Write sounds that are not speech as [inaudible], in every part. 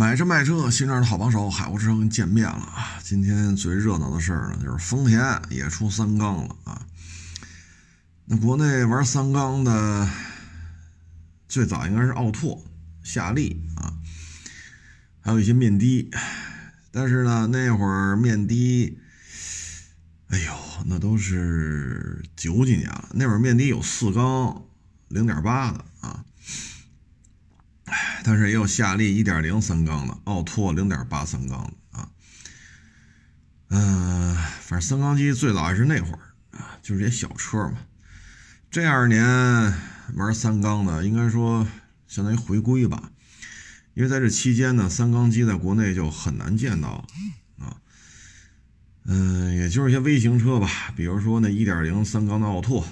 买车卖车，新车的好帮手，海沃之声见面了啊！今天最热闹的事儿呢，就是丰田也出三缸了啊。那国内玩三缸的，最早应该是奥拓、夏利啊，还有一些面的。但是呢，那会儿面的，哎呦，那都是九几年了。那会儿面的有四缸零点八的啊。但是也有夏利一点零三缸的，奥拓零点八三缸的啊，嗯，反正三缸机最早还是那会儿啊，就是些小车嘛。这二年玩三缸的，应该说相当于回归吧，因为在这期间呢，三缸机在国内就很难见到啊。嗯，也就是些微型车吧，比如说那一点零三缸的奥拓。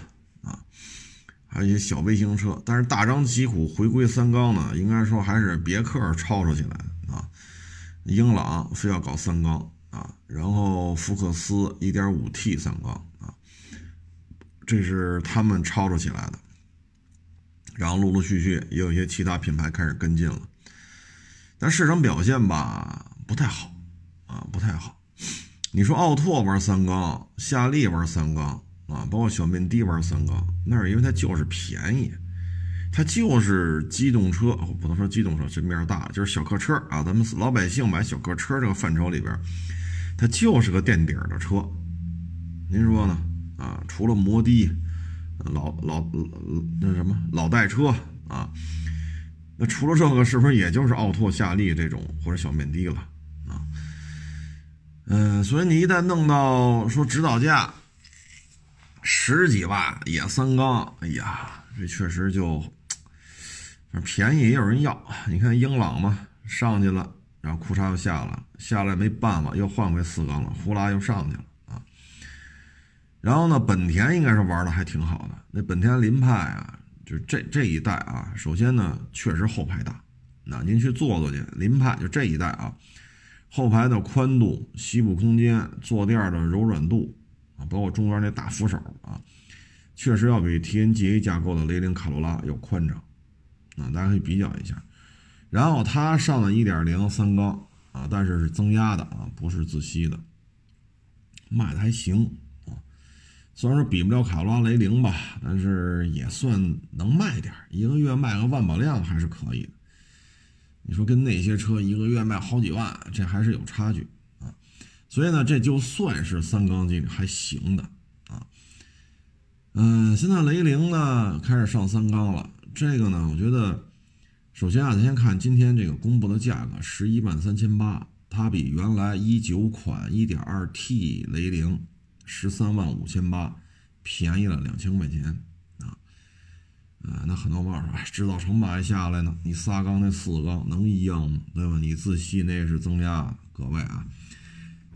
还有一些小微型车，但是大张旗鼓回归三缸呢，应该说还是别克抄抄起来啊。英朗非要搞三缸啊，然后福克斯 1.5T 三缸啊，这是他们抄抄起来的。然后陆陆续续也有一些其他品牌开始跟进了，但市场表现吧不太好啊，不太好。你说奥拓玩三缸，夏利玩三缸。啊，包括小面的玩三缸，那是因为它就是便宜，它就是机动车，我不能说机动车，这面大，就是小客车啊。咱们老百姓买小客车这个范畴里边，它就是个垫底的车。您说呢？啊，除了摩的，老老那什么老代车啊，那除了这个，是不是也就是奥拓、夏利这种或者小面的了啊？嗯，所以你一旦弄到说指导价。十几万也三缸，哎呀，这确实就，便宜也有人要。你看英朗嘛，上去了，然后裤衩又下了，下来没办法，又换回四缸了，呼啦又上去了啊。然后呢，本田应该是玩的还挺好的。那本田凌派啊，就这这一代啊，首先呢，确实后排大。那您去坐坐去，凌派就这一代啊，后排的宽度、膝部空间、坐垫的柔软度。啊，包括中间那大扶手啊，确实要比 TNGA 架构的雷凌卡罗拉要宽敞啊，大家可以比较一下。然后它上了1.0三缸啊，但是是增压的啊，不是自吸的，卖的还行啊。虽然说比不了卡罗拉雷凌吧，但是也算能卖点一个月卖个万把辆还是可以的。你说跟那些车一个月卖好几万，这还是有差距。所以呢，这就算是三缸机还行的啊。嗯，现在雷凌呢开始上三缸了。这个呢，我觉得，首先啊，咱先看今天这个公布的价格，十一万三千八，它比原来一九款一点二 T 雷凌十三万五千八便宜了两千块钱啊。呃，那很多网友说，哎，制造成本还下来呢，你仨缸那四缸能一样吗？对吧？你自吸那是增压，各位啊。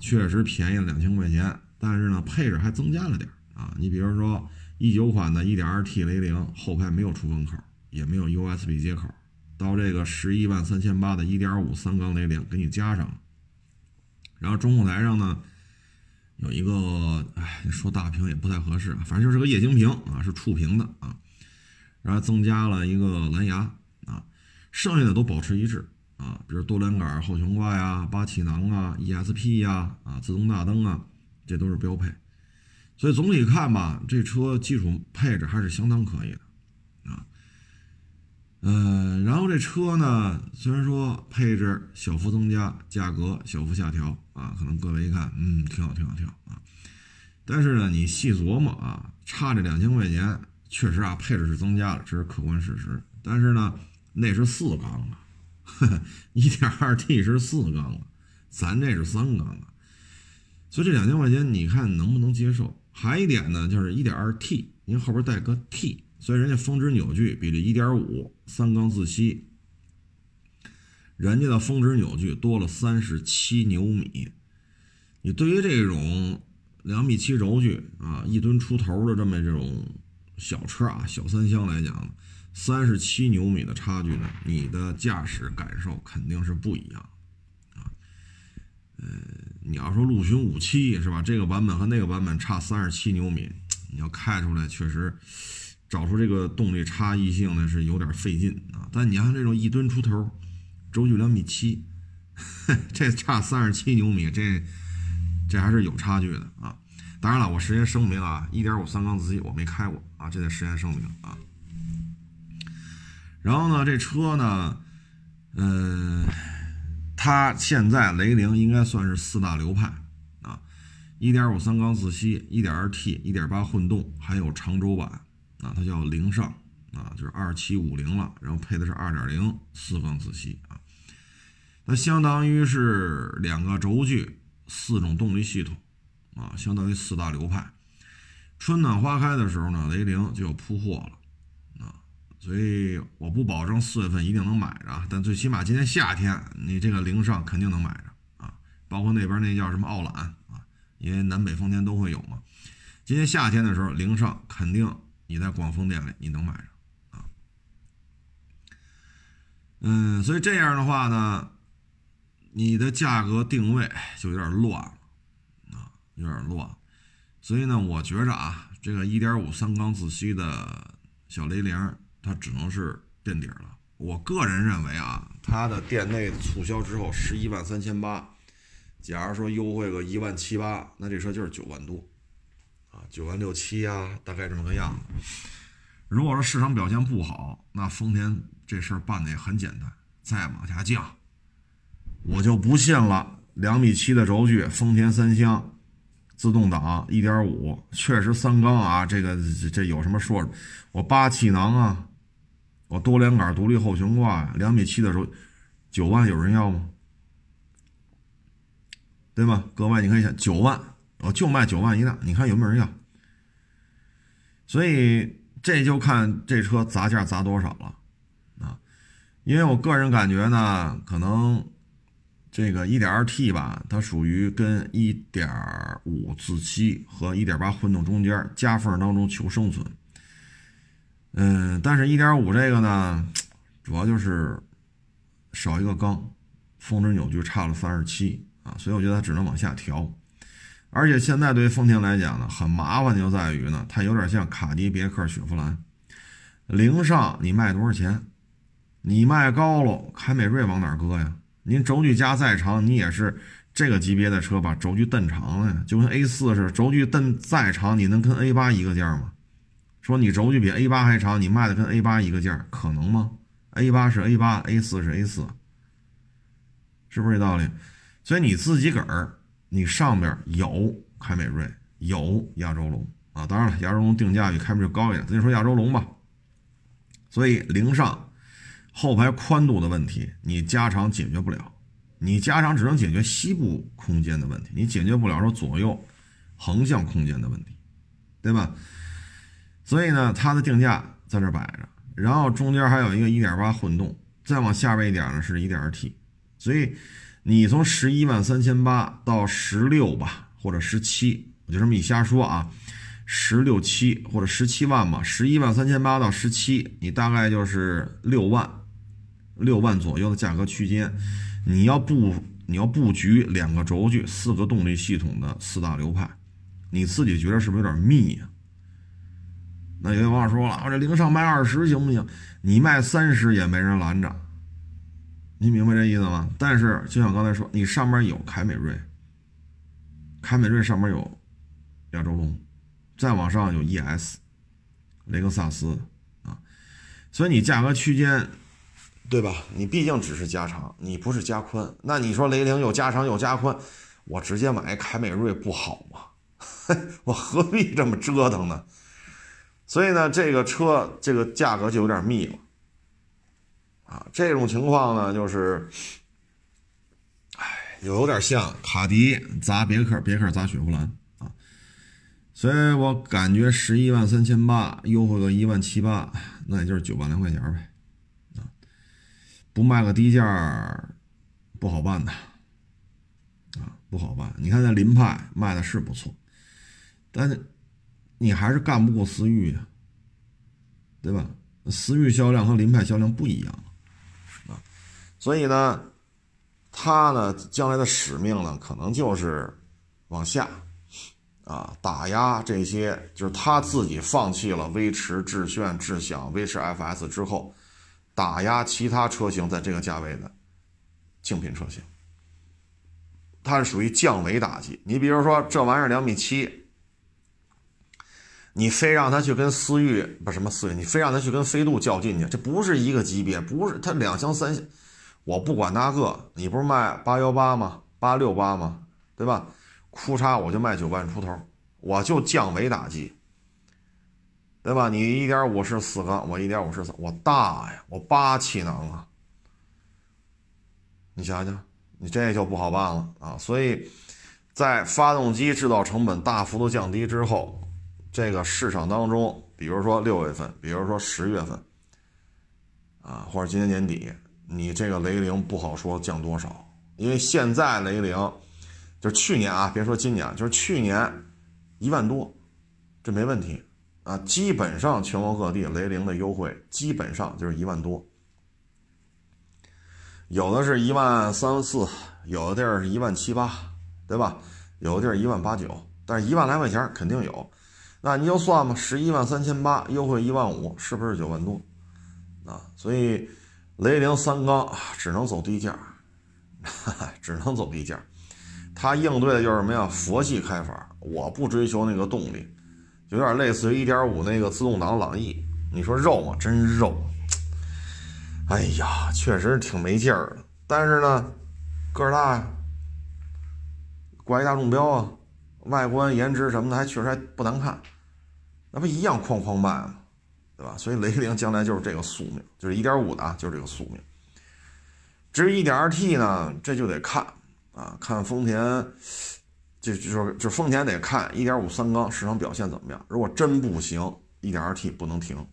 确实便宜了两千块钱，但是呢，配置还增加了点啊。你比如说，一九款的 1.2T 雷凌后排没有出风口，也没有 USB 接口，到这个十一万三千八的1.5三缸雷凌给你加上了。然后中控台上呢，有一个，哎，说大屏也不太合适，反正就是个液晶屏啊，是触屏的啊。然后增加了一个蓝牙啊，剩下的都保持一致。啊，比如多连杆后悬挂呀、八气囊啊、ESP 呀、啊自动大灯啊，这都是标配。所以总体看吧，这车基础配置还是相当可以的啊。嗯，然后这车呢，虽然说配置小幅增加，价格小幅下调啊，可能各位一看，嗯，挺好，挺好，挺好啊。但是呢，你细琢磨啊，差这两千块钱，确实啊，配置是增加了，这是客观事实。但是呢，那是四缸啊。[laughs] 一点二 T 是四缸的，咱这是三缸的，所以这两千块钱你看能不能接受？还一点呢，就是一点二 T，您后边带个 T，所以人家峰值扭矩比这一点五三缸自吸，人家的峰值扭矩多了三十七牛米。你对于这种两米七轴距啊，一吨出头的这么这种小车啊，小三厢来讲。三十七牛米的差距呢，你的驾驶感受肯定是不一样啊。呃，你要说陆巡五七是吧？这个版本和那个版本差三十七牛米，你要开出来确实找出这个动力差异性呢是有点费劲啊。但你像这种一吨出头，轴距两米七，[laughs] 这差三十七牛米，这这还是有差距的啊。当然了，我事先声明啊，一点五三缸自吸我没开过啊，这得事先声明啊。然后呢，这车呢，嗯，它现在雷凌应该算是四大流派啊，一点五三缸自吸、一点二 T、一点八混动，还有长轴版啊，它叫凌尚啊，就是二七五零了，然后配的是二点零四缸自吸啊，它相当于是两个轴距、四种动力系统啊，相当于四大流派。春暖花开的时候呢，雷凌就要铺货了。所以我不保证四月份一定能买着，但最起码今年夏天你这个零上肯定能买着啊，包括那边那叫什么奥揽啊，因为南北丰田都会有嘛。今年夏天的时候，零上肯定你在广丰店里你能买着啊。嗯，所以这样的话呢，你的价格定位就有点乱了啊，有点乱。所以呢，我觉着啊，这个1.5三缸自吸的小雷凌。它只能是垫底了。我个人认为啊，它的店内促销之后十一万三千八，假如说优惠个一万七八，那这车就是九万多啊，九万六七啊，大概这么个样子。如果说市场表现不好，那丰田这事儿办的也很简单，再往下降。我就不信了，两米七的轴距，丰田三厢，自动挡，一点五，确实三缸啊，这个这有什么说？我八气囊啊。我多连杆独立后悬挂，两米七的时候，九万有人要吗？对吧？各位，你看一下，九万，我就卖九万一辆，你看有没有人要？所以这就看这车砸价砸多少了啊！因为我个人感觉呢，可能这个一点二 T 吧，它属于跟一点五自吸和一点八混动中间夹缝当中求生存。嗯，但是1.5这个呢，主要就是少一个缸，峰值扭矩差了三十七啊，所以我觉得它只能往下调。而且现在对于丰田来讲呢，很麻烦就在于呢，它有点像卡迪别克雪佛兰，零上你卖多少钱？你卖高了，凯美瑞往哪搁呀？您轴距加再长，你也是这个级别的车把轴距蹬长了呀，就跟 A4 似的，轴距蹬再长，你能跟 A8 一个价吗？说你轴距比 A 八还长，你卖的跟 A 八一个价，可能吗？A 八是 A 八，A 四是 A 四，是不是这道理？所以你自己个儿，你上边有凯美瑞，有亚洲龙啊，当然了，亚洲龙定价比凯美瑞高一点，咱就说亚洲龙吧。所以零上后排宽度的问题，你加长解决不了，你加长只能解决膝部空间的问题，你解决不了说左右横向空间的问题，对吧？所以呢，它的定价在这摆着，然后中间还有一个1.8混动，再往下边一点呢是一点二 T，所以你从十一万三千八到十六吧，或者十七，我就这么一瞎说啊，十六七或者十七万吧，十一万三千八到十七，你大概就是六万，六万左右的价格区间，你要布你要布局两个轴距、四个动力系统的四大流派，你自己觉得是不是有点密呀？那有些网友说了，我这零上卖二十行不行？你卖三十也没人拦着，你明白这意思吗？但是就像刚才说，你上面有凯美瑞，凯美瑞上面有亚洲龙，再往上有 ES，雷克萨斯啊，所以你价格区间，对吧？你毕竟只是加长，你不是加宽。那你说雷凌又加长又加宽，我直接买凯美瑞不好吗？[laughs] 我何必这么折腾呢？所以呢，这个车这个价格就有点密了，啊，这种情况呢，就是，哎，有点像卡迪砸别克，别克砸雪佛兰啊，所以我感觉十一万三千八优惠个一万七八，那也就是九万来块钱呗，啊，不卖个低价不好办的，啊，不好办。你看那凌派卖的是不错，但是。你还是干不过思域呀，对吧？思域销量和凌派销量不一样啊，所以呢，他呢将来的使命呢，可能就是往下啊打压这些，就是他自己放弃了威驰、致炫、智享、威驰 FS 之后，打压其他车型在这个价位的竞品车型它是属于降维打击。你比如说这玩意儿两米七，你非让他去跟思域不什么思域，你非让他去跟飞度较劲去，这不是一个级别，不是它两厢三厢，我不管那个，你不是卖八幺八吗？八六八吗？对吧？哭嚓我就卖九万出头，我就降维打击。对吧？你一点五是四缸，我一点五是三，我大呀，我八气囊啊！你想想，你这就不好办了啊！所以，在发动机制造成本大幅度降低之后，这个市场当中，比如说六月份，比如说十月份，啊，或者今年年底，你这个雷凌不好说降多少，因为现在雷凌就是去年啊，别说今年，就是去年一万多，这没问题。啊，基本上全国各地雷凌的优惠基本上就是一万多，有的是一万三四，有的地儿是一万七八，对吧？有的地儿一万八九，但是一万来块钱肯定有。那你就算吧，十一万三千八优惠一万五，是不是九万多？啊，所以雷凌三缸只能走低价，只能走低价。[laughs] 它应对的就是什么呀？佛系开法，我不追求那个动力。有点类似于1.5那个自动挡朗逸，你说肉吗？真肉！哎呀，确实挺没劲儿的。但是呢，个儿大呀，挂一大众标啊，外观颜值什么的还确实还不难看，那不一样哐哐卖吗？对吧？所以雷凌将来就是这个宿命，就是1.5的啊，就是这个宿命。至于 1.2T 呢，这就得看啊，看丰田。就就说，就丰田得看1.5三缸市场表现怎么样。如果真不行，1.2T 不能停，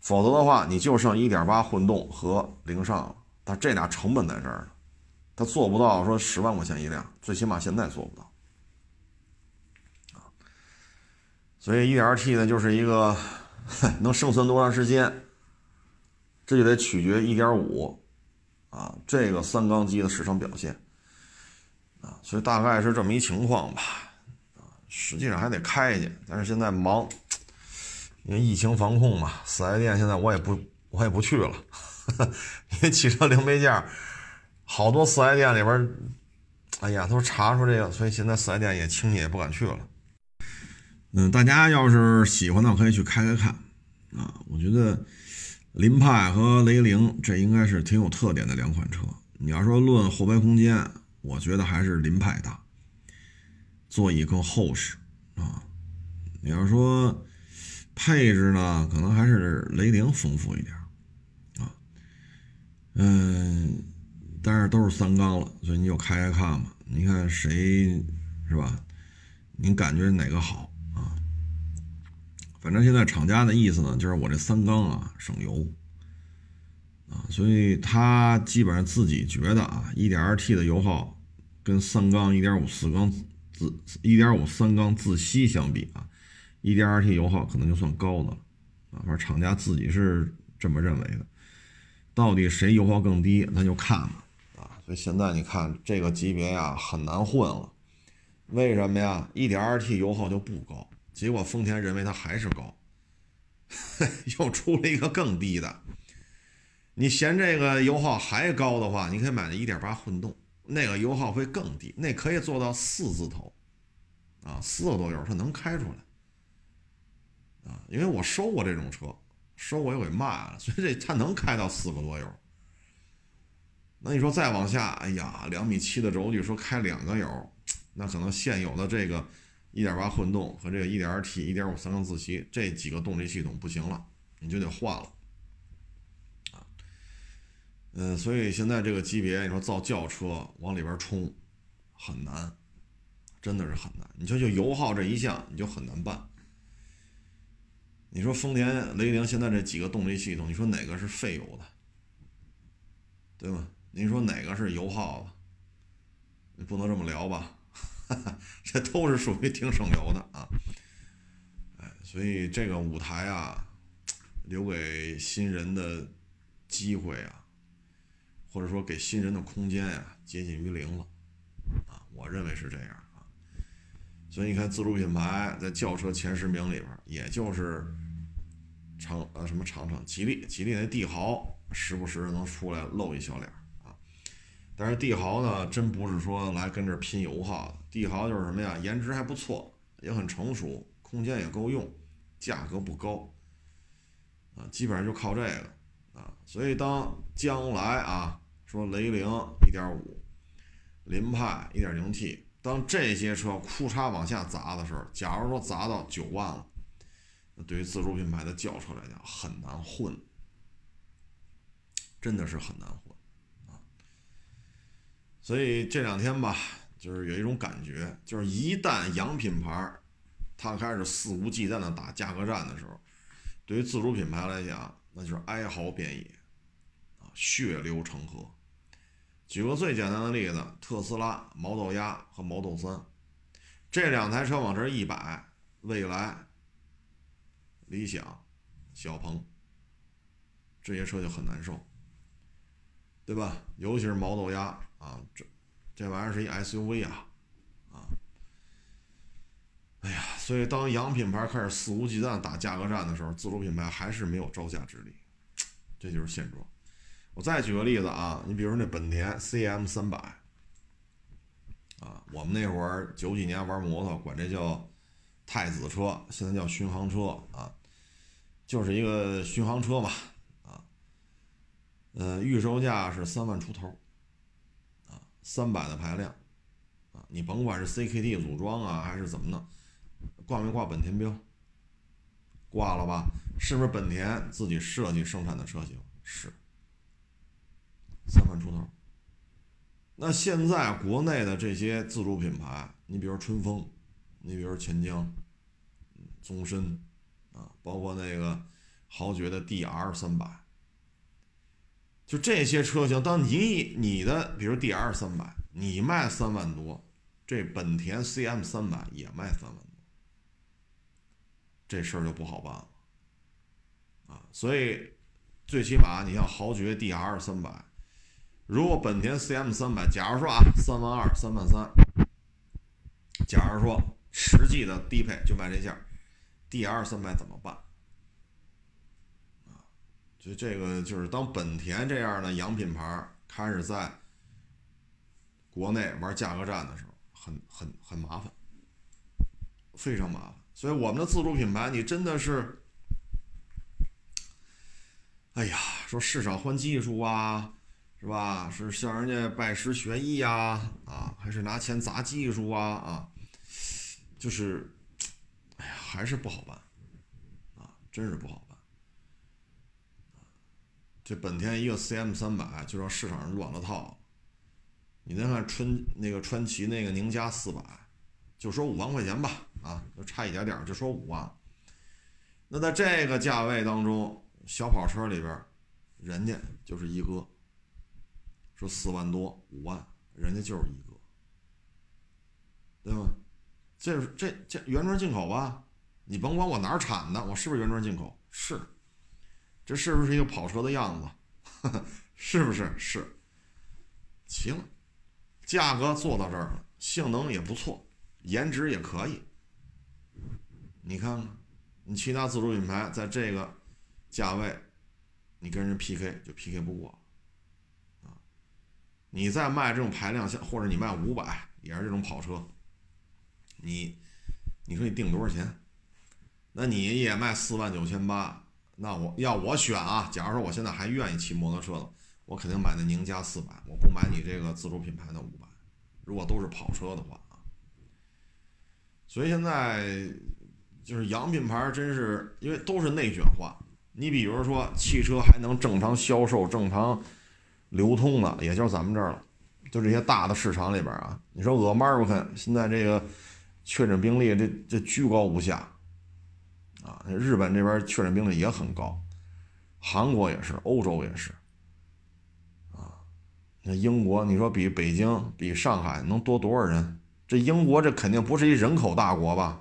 否则的话，你就剩1.8混动和凌尚了。但这俩成本在这儿呢，它做不到说十万块钱一辆，最起码现在做不到啊。所以 1.2T 呢，就是一个 [laughs] 能生存多长时间，这就得取决1.5啊这个三缸机的市场表现啊。所以大概是这么一情况吧，啊，实际上还得开去，但是现在忙，因为疫情防控嘛，四 S 店现在我也不我也不去了，[laughs] 因为汽车零配件好多四 S 店里边，哎呀，都查出这个，所以现在四 S 店也轻易也不敢去了。嗯，大家要是喜欢的可以去开开看，啊，我觉得凌派和雷凌这应该是挺有特点的两款车。你要说论后排空间。我觉得还是凌派大，座椅更厚实啊。你要说配置呢，可能还是雷凌丰富一点啊。嗯，但是都是三缸了，所以你就开开看吧。你看谁是吧？你感觉哪个好？反正现在厂家的意思呢，就是我这三缸啊省油啊，所以他基本上自己觉得啊，1.2T 的油耗。跟三缸1.5四缸自1.5三缸自吸相比啊，1.2T 油耗可能就算高的了啊，反正厂家自己是这么认为的。到底谁油耗更低，那就看吧啊。所以现在你看这个级别呀很难混了，为什么呀？1.2T 油耗就不高，结果丰田认为它还是高，[laughs] 又出了一个更低的。你嫌这个油耗还高的话，你可以买那1.8混动。那个油耗会更低，那可以做到四字头，啊，四个多油它能开出来，啊，因为我收过这种车，收过又给卖了，所以这它能开到四个多油。那你说再往下，哎呀，两米七的轴距说开两个油，那可能现有的这个1.8混动和这个 1.2T、1.5三缸自吸这几个动力系统不行了，你就得换了。嗯，所以现在这个级别，你说造轿车往里边冲，很难，真的是很难。你说就油耗这一项，你就很难办。你说丰田雷凌现在这几个动力系统，你说哪个是费油的，对吧？您说哪个是油耗的？不能这么聊吧？[laughs] 这都是属于挺省油的啊。哎，所以这个舞台啊，留给新人的机会啊。或者说给新人的空间呀接近于零了，啊，我认为是这样啊。所以你看，自主品牌在轿车前十名里边，也就是长呃什么长城、吉利，吉利那帝豪时不时能出来露一小脸。但是帝豪呢，真不是说来跟这拼油耗的，帝豪就是什么呀，颜值还不错，也很成熟，空间也够用，价格不高，啊，基本上就靠这个啊。所以当将来啊，说雷凌一点五，凌派一点零 T，当这些车库嚓往下砸的时候，假如说砸到九万了，那对于自主品牌的轿车来讲很难混，真的是很难混。所以这两天吧，就是有一种感觉，就是一旦洋品牌它开始肆无忌惮的打价格战的时候，对于自主品牌来讲，那就是哀嚎遍野，啊，血流成河。举个最简单的例子，特斯拉 Model 3和 Model 3这两台车往这一摆，未来、理想、小鹏这些车就很难受，对吧？尤其是 Model 3。啊，这这玩意儿是一 SUV 啊，啊，哎呀，所以当洋品牌开始肆无忌惮打价格战的时候，自主品牌还是没有招架之力，这就是现状。我再举个例子啊，你比如那本田 CM 三百，啊，我们那会儿九几年玩摩托，管这叫太子车，现在叫巡航车啊，就是一个巡航车嘛，啊，呃，预售价是三万出头。三百的排量，啊，你甭管是 CKD 组装啊，还是怎么弄，挂没挂本田标？挂了吧？是不是本田自己设计生产的车型？是，三万出头。那现在国内的这些自主品牌，你比如春风，你比如钱江，宗申，啊，包括那个豪爵的 DR 三百。就这些车型，当你你的比如 D R 三百，你卖三万多，这本田 C M 三百也卖三万多，这事儿就不好办了啊！所以最起码你像豪爵 D R 三百，如果本田 C M 三百，假如说啊三万二、三万三，假如说实际的低配就卖这价，D R 三百怎么办？就这个，就是当本田这样的洋品牌开始在国内玩价格战的时候，很很很麻烦，非常麻烦。所以我们的自主品牌，你真的是，哎呀，说市场换技术啊，是吧？是向人家拜师学艺呀，啊，还是拿钱砸技术啊？啊，就是，哎呀，还是不好办，啊，真是不好。这本田一个 CM 三百就让市场上乱了套。你再看春那个川崎那个宁家四百，就说五万块钱吧，啊，就差一点点，就说五万。那在这个价位当中，小跑车里边，人家就是一哥，说四万多五万，人家就是一哥，对吗？这这这原装进口吧？你甭管我哪儿产的，我是不是原装进口？是。这是不是一个跑车的样子？[laughs] 是不是？是。行，价格做到这儿了，性能也不错，颜值也可以。你看看，你其他自主品牌在这个价位，你跟人 PK 就 PK 不过。啊，你再卖这种排量像，或者你卖五百，也是这种跑车，你，你说你定多少钱？那你也卖四万九千八。那我要我选啊，假如说我现在还愿意骑摩托车的，我肯定买那宁家四百，我不买你这个自主品牌的五百。如果都是跑车的话啊，所以现在就是洋品牌，真是因为都是内卷化。你比如说汽车还能正常销售、正常流通的，也就是咱们这儿了，就这些大的市场里边啊。你说俄马尔肯现在这个确诊病例这这居高不下。啊，日本这边确诊病例也很高，韩国也是，欧洲也是，啊，那英国你说比北京、比上海能多多少人？这英国这肯定不是一人口大国吧？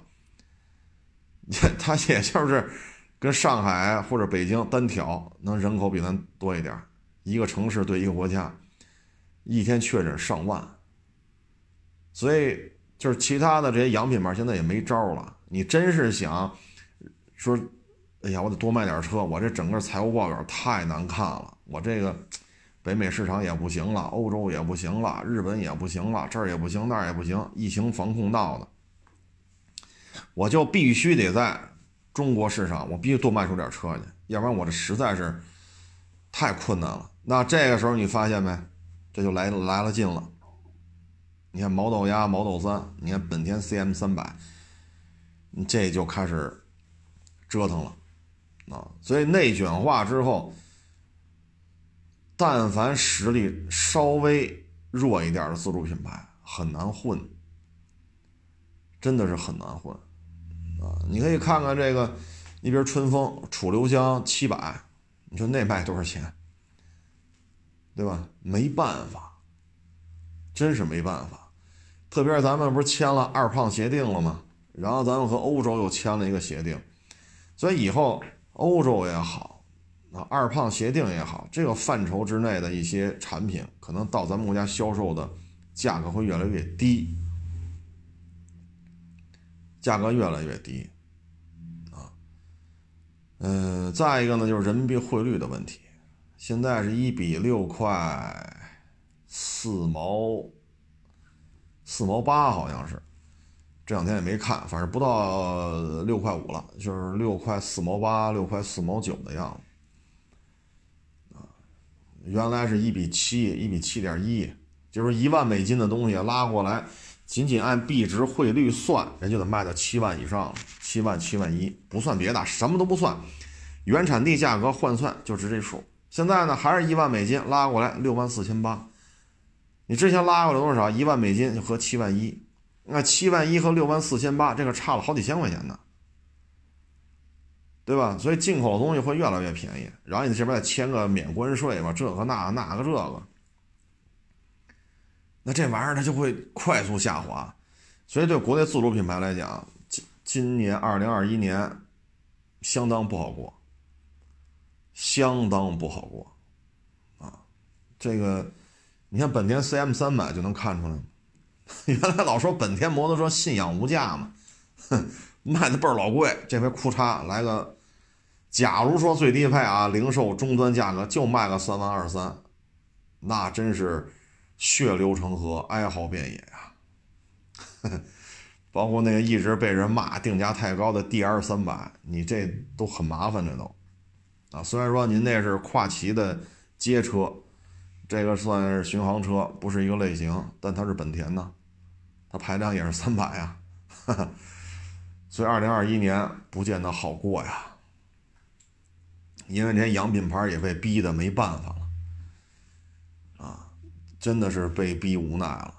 它也就是跟上海或者北京单挑，能人口比咱多一点，一个城市对一个国家，一天确诊上万，所以就是其他的这些洋品牌现在也没招了，你真是想。说，哎呀，我得多卖点车，我这整个财务报表太难看了，我这个北美市场也不行了，欧洲也不行了，日本也不行了，这儿也不行，那儿也不行，疫情防控闹的，我就必须得在中国市场，我必须多卖出点车去，要不然我这实在是太困难了。那这个时候你发现没？这就来来了劲了。你看毛豆鸭、毛豆三，你看本田 CM 三百，这就开始折腾了啊！所以内卷化之后。但凡实力稍微弱一点的自主品牌很难混，真的是很难混啊！你可以看看这个，你比如春风、楚留香七百，你说那卖多少钱？对吧？没办法，真是没办法。特别是咱们不是签了二胖协定了吗？然后咱们和欧洲又签了一个协定，所以以后欧洲也好。啊，二胖协定也好，这个范畴之内的一些产品，可能到咱们国家销售的价格会越来越低，价格越来越低，啊，嗯，再一个呢，就是人民币汇率的问题，现在是一比六块四毛四毛八，好像是，这两天也没看，反正不到六块五了，就是六块四毛八、六块四毛九的样子。原来是一比七，一比七点一，就是一万美金的东西拉过来，仅仅按币值汇率算，人就得卖到七万以上了，七万七万一，不算别的，什么都不算，原产地价格换算就值这数。现在呢，还是一万美金拉过来六万四千八，你之前拉过来多少？一万美金就合七万一，那七万一和六万四千八，这个差了好几千块钱呢。对吧？所以进口的东西会越来越便宜，然后你这边再签个免关税吧，这个那那个这个，那这玩意儿它就会快速下滑。所以对国内自主品牌来讲，今今年二零二一年相当不好过，相当不好过啊！这个你看本田 CM 三百就能看出来，[laughs] 原来老说本田摩托车信仰无价嘛，哼，卖的倍儿老贵，这回库嚓来个。假如说最低配啊，零售终端价格就卖个三万二三，那真是血流成河，哀嚎遍野呀！[laughs] 包括那个一直被人骂定价太高的 DR 三百，你这都很麻烦，这都啊。虽然说您那是跨骑的街车，这个算是巡航车，不是一个类型，但它是本田的，它排量也是三百呀，[laughs] 所以二零二一年不见得好过呀。因为连洋品牌也被逼的没办法了，啊，真的是被逼无奈了，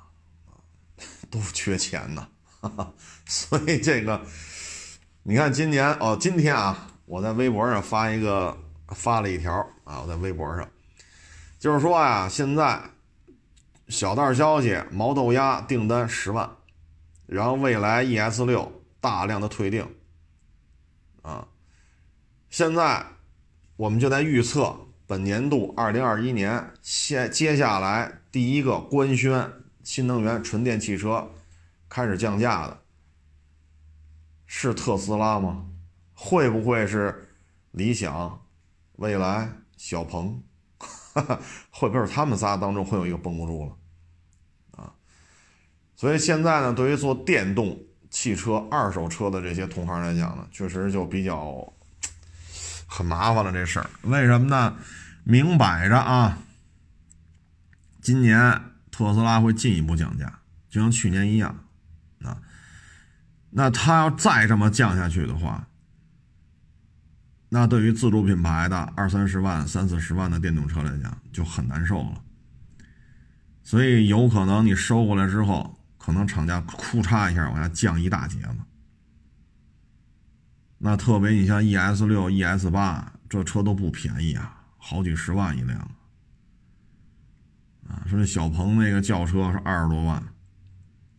都缺钱呢，[laughs] 所以这个，你看今年哦，今天啊，我在微博上发一个发了一条啊，我在微博上，就是说呀，现在小道消息，毛豆鸭订单十万，然后未来 ES 六大量的退订，啊，现在。我们就在预测本年度二零二一年现接下来第一个官宣新能源纯电汽车开始降价的是特斯拉吗？会不会是理想、蔚来、小鹏？[laughs] 会不会他们仨当中会有一个绷不住了？啊！所以现在呢，对于做电动汽车二手车的这些同行来讲呢，确实就比较。很麻烦了这事儿，为什么呢？明摆着啊，今年特斯拉会进一步降价，就像去年一样啊。那他要再这么降下去的话，那对于自主品牌的二三十万、三四十万的电动车来讲就很难受了。所以有可能你收过来之后，可能厂家库嚓一下往下降一大截子。那特别，你像 ES 六、ES 八这车都不便宜啊，好几十万一辆啊。说那小鹏那个轿车是二十多万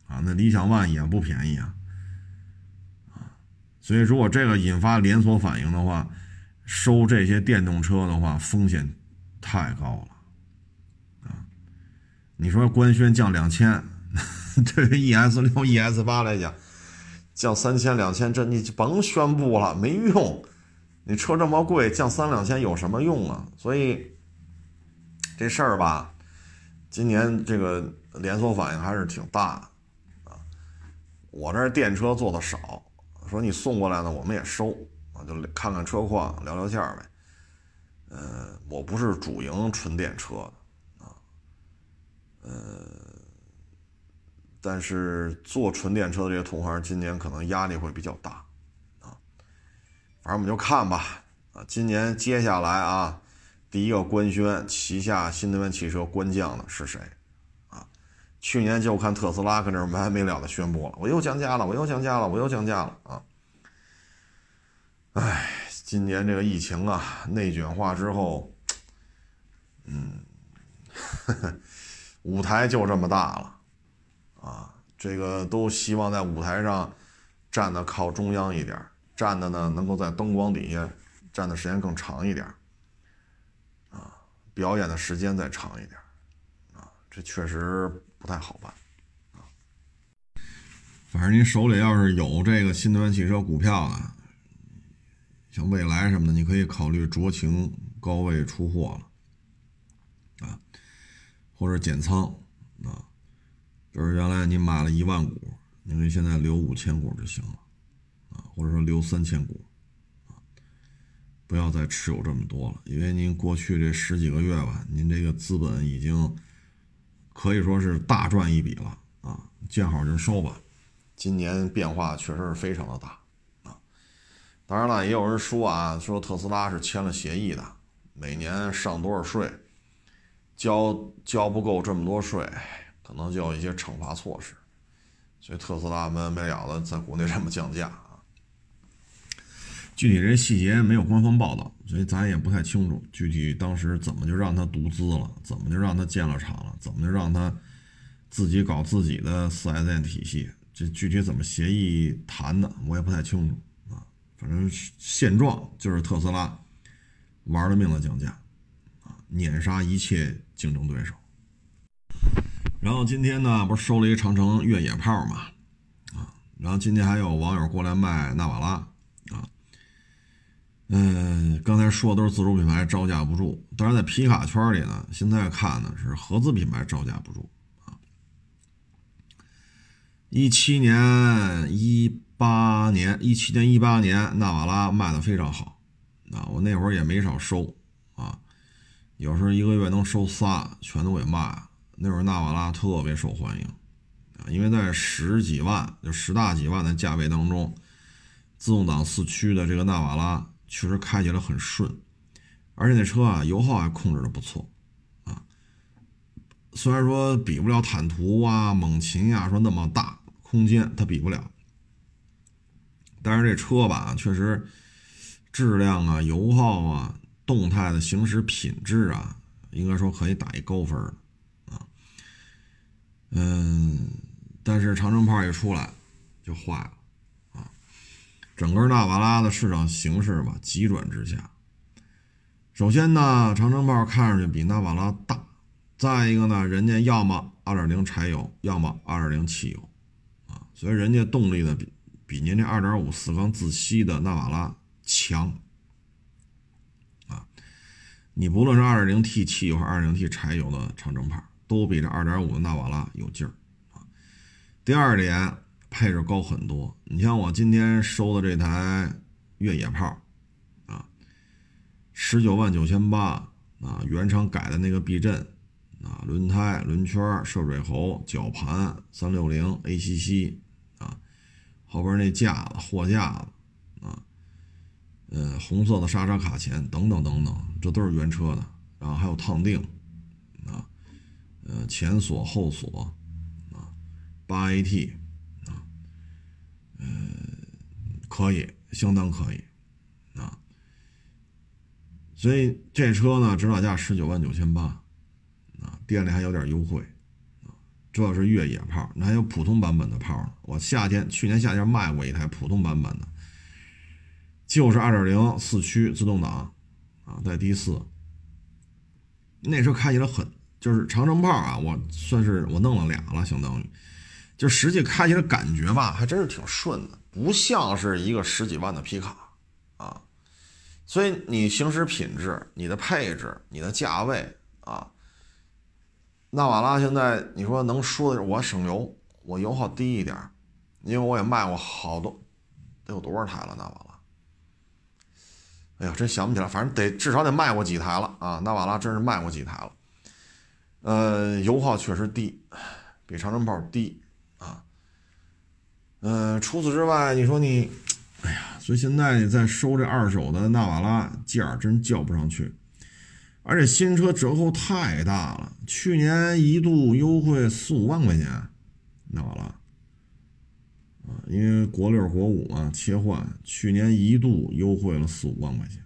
啊，那理想 ONE 也不便宜啊。所以如果这个引发连锁反应的话，收这些电动车的话风险太高了啊。你说官宣降两千，[laughs] 对于 ES 六、ES 八来讲。降三千两千，这你就甭宣布了，没用。你车这么贵，降三两千有什么用啊？所以这事儿吧，今年这个连锁反应还是挺大啊。我这电车做的少，说你送过来呢，我们也收啊，就看看车况，聊聊天呗。呃，我不是主营纯电车的啊，呃，但是做纯电车的这些同行，今年可能压力会比较大啊。反正我们就看吧啊，今年接下来啊。第一个官宣旗下新能源汽车官降的是谁？去年就看特斯拉跟这没完没了的宣布了，我又降价了，我又降价了，我又降价了啊！哎，今年这个疫情啊，内卷化之后，嗯，[laughs] 舞台就这么大了啊！这个都希望在舞台上站的靠中央一点，站的呢能够在灯光底下站的时间更长一点啊。表演的时间再长一点，啊，这确实不太好办，啊。反正您手里要是有这个新能源汽车股票的，像蔚来什么的，你可以考虑酌情高位出货了，啊，或者减仓，啊，比如原来你买了一万股，你可以现在留五千股就行了，啊，或者说留三千股。不要再持有这么多了，因为您过去这十几个月吧，您这个资本已经可以说是大赚一笔了啊！见好就收吧。今年变化确实是非常的大啊。当然了，也有人说啊，说特斯拉是签了协议的，每年上多少税，交交不够这么多税，可能就要一些惩罚措施。所以特斯拉没完没了的在国内这么降价。具体这细节没有官方报道，所以咱也不太清楚具体当时怎么就让他独资了，怎么就让他建了厂了，怎么就让他自己搞自己的四 S 店体系，这具体怎么协议谈的，我也不太清楚啊。反正现状就是特斯拉玩了命的降价啊，碾杀一切竞争对手。然后今天呢，不是收了一个长城越野炮嘛，啊，然后今天还有网友过来卖纳瓦拉。嗯，刚才说的都是自主品牌招架不住，当然在皮卡圈里呢，现在看呢是合资品牌招架不住啊。一七年、一八年、一七年、一八年，纳瓦拉卖的非常好啊，我那会儿也没少收啊，有时候一个月能收仨，全都给卖了。那会儿纳瓦拉特别受欢迎啊，因为在十几万就十大几万的价位当中，自动挡四驱的这个纳瓦拉。确实开起来很顺，而且那车啊油耗还控制的不错，啊，虽然说比不了坦途啊、猛禽呀说那么大空间，它比不了，但是这车吧确实质量啊、油耗啊、动态的行驶品质啊，应该说可以打一高分啊，嗯，但是长城炮一出来就坏了。整个纳瓦拉的市场形势吧，急转直下。首先呢，长城炮看上去比纳瓦拉大；再一个呢，人家要么2.0柴油，要么2.0汽油，啊，所以人家动力呢比比您这2.5四缸自吸的纳瓦拉强，啊，你不论是 2.0T 汽油还是 2.0T 柴油的长城炮，都比这2.5的纳瓦拉有劲儿，啊。第二点。配置高很多，你像我今天收的这台越野炮，啊，十九万九千八啊，原厂改的那个避震，啊，轮胎、轮圈、涉水喉、绞盘、三六零 ACC，啊，后边那架子、货架子，啊，呃，红色的刹车卡钳等等等等，这都是原车的，然后还有烫定，啊，呃，前锁后锁，啊，八 AT。嗯，可以，相当可以，啊，所以这车呢，指导价十九万九千八，啊，店里还有点优惠，啊，这是越野炮，那还有普通版本的炮呢。我夏天去年夏天卖过一台普通版本的，就是二点零四驱自动挡，啊，带低四，那车开起来很，就是长城炮啊，我算是我弄了俩了，相当于。就实际开起来感觉吧，还真是挺顺的，不像是一个十几万的皮卡啊。所以你行驶品质、你的配置、你的价位啊，纳瓦拉现在你说能说的是我省油，我油耗低一点，因为我也卖过好多，得有多少台了纳瓦拉？哎呀，真想不起来，反正得至少得卖过几台了啊！纳瓦拉真是卖过几台了。呃，油耗确实低，比长城炮低。嗯，除此之外，你说你，哎呀，所以现在你再收这二手的纳瓦拉价真叫不上去。而且新车折扣太大了，去年一度优惠四五万块钱，纳瓦拉啊，因为国六国五嘛切换，去年一度优惠了四五万块钱，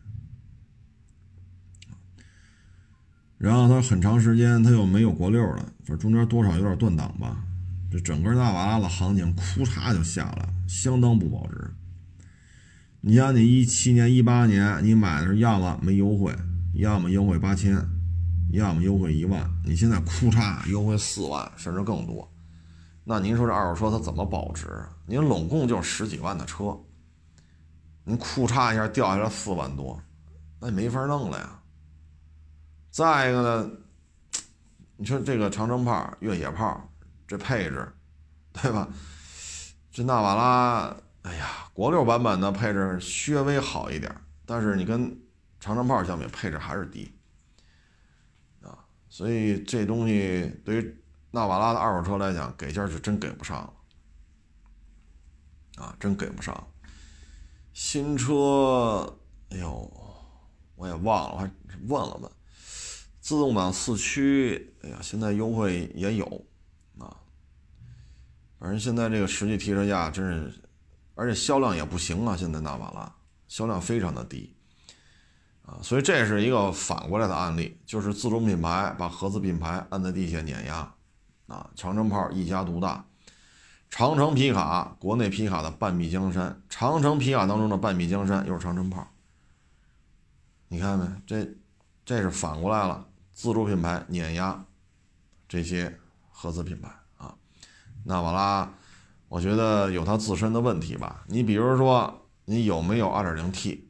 然后它很长时间它又没有国六了，反正中间多少有点断档吧，这整个纳瓦拉的行情哭嚓就下来了，相当不保值。你像你一七年、一八年你买的是要么没优惠。要么优惠八千，要么优惠一万。你现在哭嚓优惠四万，甚至更多。那您说这二手车它怎么保值？您拢共就十几万的车，您哭嚓一下掉下来四万多，那也没法弄了呀。再一个呢，你说这个长城炮、越野炮这配置，对吧？这纳瓦拉，哎呀，国六版本的配置稍微好一点，但是你跟。长城炮相比配置还是低，啊，所以这东西对于纳瓦拉的二手车来讲，给价是真给不上，啊，真给不上。新车，哎呦，我也忘了，我还问了问，自动挡四驱，哎呀，现在优惠也有，反正现在这个实际提车价真是，而且销量也不行啊，现在纳瓦拉销量非常的低。啊，所以这是一个反过来的案例，就是自主品牌把合资品牌按在地下碾压，啊，长城炮一家独大，长城皮卡国内皮卡的半壁江山，长城皮卡当中的半壁江山又是长城炮，你看没？这这是反过来了，自主品牌碾压这些合资品牌，纳瓦拉，我觉得有它自身的问题吧，你比如说你有没有 2.0T